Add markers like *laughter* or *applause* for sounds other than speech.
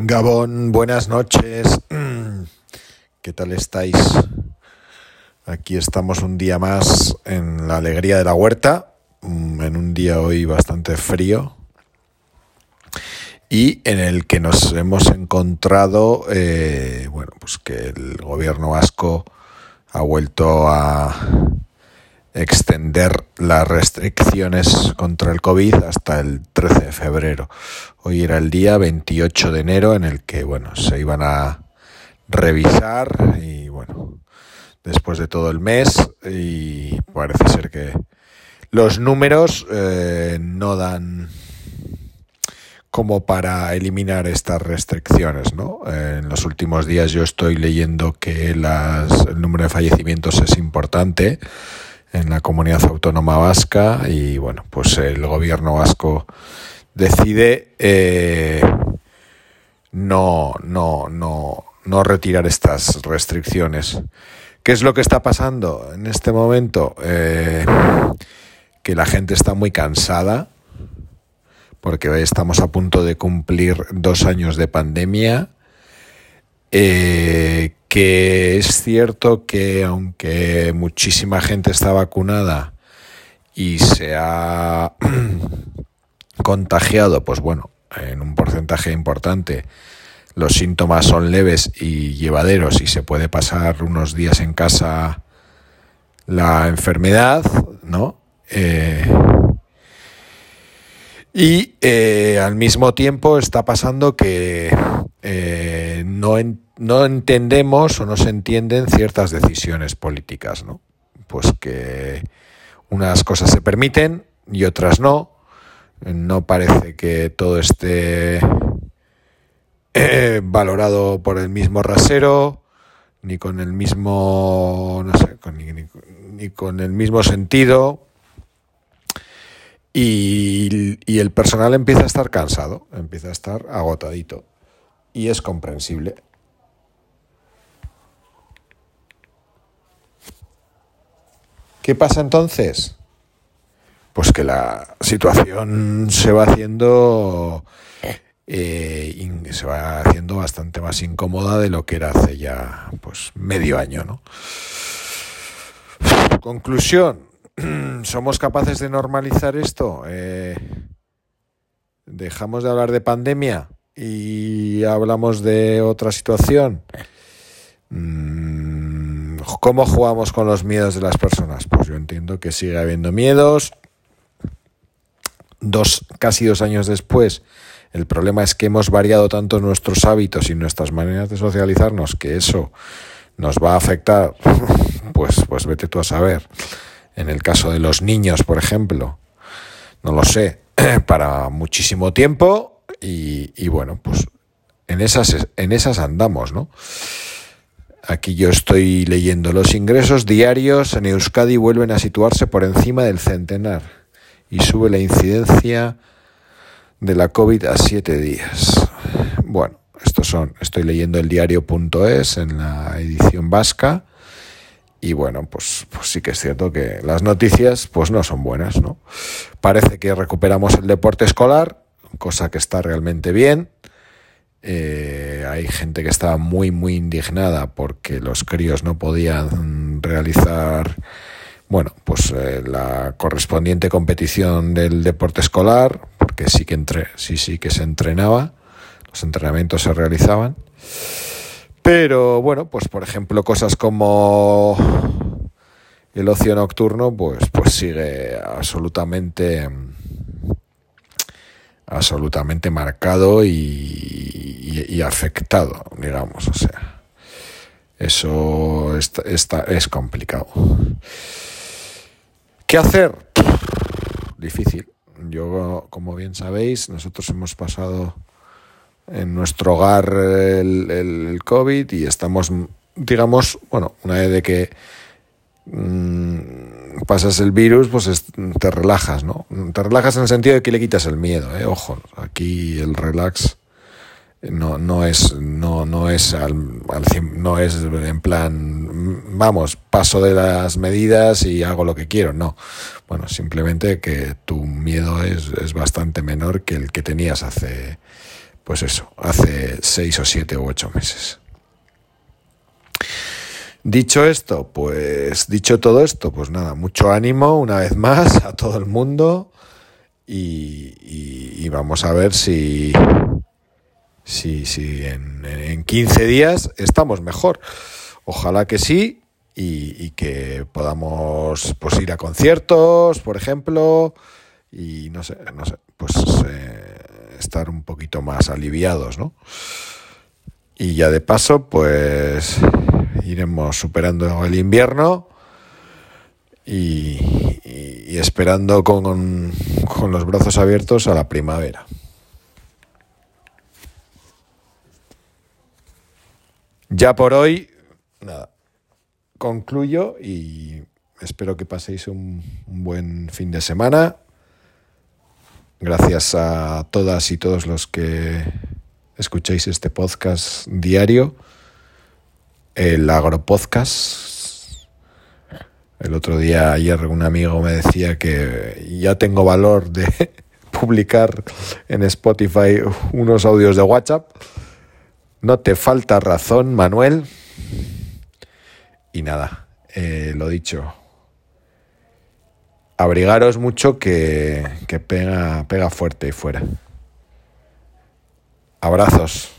Gabón, buenas noches. *clears throat* ¿Qué tal estáis? Aquí estamos un día más en la alegría de la huerta, mm, en un día hoy bastante frío y en el que nos hemos encontrado, eh, bueno, pues que el gobierno vasco ha vuelto a extender las restricciones contra el COVID hasta el 13 de febrero. Hoy era el día 28 de enero en el que, bueno, se iban a revisar y, bueno, después de todo el mes y parece ser que los números eh, no dan como para eliminar estas restricciones, ¿no? En los últimos días yo estoy leyendo que las, el número de fallecimientos es importante en la comunidad autónoma vasca y bueno, pues el gobierno vasco decide eh, no, no, no, no retirar estas restricciones. ¿Qué es lo que está pasando en este momento? Eh, que la gente está muy cansada porque estamos a punto de cumplir dos años de pandemia. Eh, que es cierto que aunque muchísima gente está vacunada y se ha *clears throat* contagiado, pues bueno, en un porcentaje importante, los síntomas son leves y llevaderos y se puede pasar unos días en casa la enfermedad, ¿no? Eh, y eh, al mismo tiempo está pasando que eh, no, no entendemos o no se entienden ciertas decisiones políticas, ¿no? Pues que unas cosas se permiten y otras no. No parece que todo esté eh, valorado por el mismo rasero, ni con el mismo, no sé, ni con el mismo sentido y, el personal empieza a estar cansado, empieza a estar agotadito. Y es comprensible. ¿Qué pasa entonces? Pues que la situación se va haciendo eh, se va haciendo bastante más incómoda de lo que era hace ya pues medio año, ¿no? Conclusión, *clears throat* ¿Somos capaces de normalizar esto? Eh, ¿Dejamos de hablar de pandemia y hablamos de otra situación? Mm, ¿Cómo jugamos con los miedos de las personas? Pues yo entiendo que sigue habiendo miedos. Dos, casi dos años después, el problema es que hemos variado tanto nuestros hábitos y nuestras maneras de socializarnos que eso nos va a afectar, *laughs* pues, pues vete tú a saber en el caso de los niños, por ejemplo, no lo sé, *clears throat* para muchísimo tiempo y, bueno, pues en esas, en esas andamos, ¿no? Aquí yo estoy leyendo los ingresos diarios en Euskadi vuelven a situarse por encima del centenar y sube la incidencia de la COVID a siete días. Bueno, estos son, estoy leyendo el diario.es en la edición vasca y bueno, pues, pues, sí que es cierto que las noticias pues no son buenas, ¿no? Parece que recuperamos el deporte escolar, cosa que está realmente bien. Eh, hay gente que estaba muy, muy indignada porque los críos no podían realizar, bueno, pues eh, la correspondiente competición del deporte escolar, porque sí que, entre, sí, sí que se entrenaba, los entrenamientos se realizaban. Pero bueno, pues por ejemplo cosas como el ocio nocturno, pues, pues sigue absolutamente absolutamente marcado y, afectado, digamos, o sea, eso está, es complicado. ¿Qué hacer? Difícil. Yo, como bien sabéis, nosotros hemos pasado en nuestro hogar el, el, COVID y estamos, digamos, bueno, una vez de que mm, pasas el virus, pues te relajas, ¿no? Te relajas en el sentido de que le quitas el miedo, ¿eh? Ojo, aquí el relax no, no es, no, no es al, no es en plan, vamos, paso de las medidas y hago lo que quiero, no. Bueno, simplemente que tu miedo es, es bastante menor que el que tenías hace pues eso, hace seis o siete u ocho meses. Dicho esto, pues dicho todo esto, pues nada, mucho ánimo una vez más a todo el mundo y, vamos a ver si, si, si en, en 15 días estamos mejor. Ojalá que sí y, que podamos pues ir a conciertos, por ejemplo, y no sé, no sé, pues eh, estar un poquito más aliviados, ¿no? Y ya de paso, pues iremos superando el invierno y, esperando con, con los brazos abiertos a la primavera. Ya por hoy, nada concluyo y espero que paséis un, buen fin de semana. Gracias a todas y todos los que escucháis este podcast diario, el Agropodcast. El otro día, ayer, un amigo me decía que ya tengo valor de *laughs* publicar en Spotify unos audios de WhatsApp. No te falta razón, Manuel. Y nada, eh, lo dicho. Abrigaros mucho que, que pega, pega fuerte y fuera. Abrazos.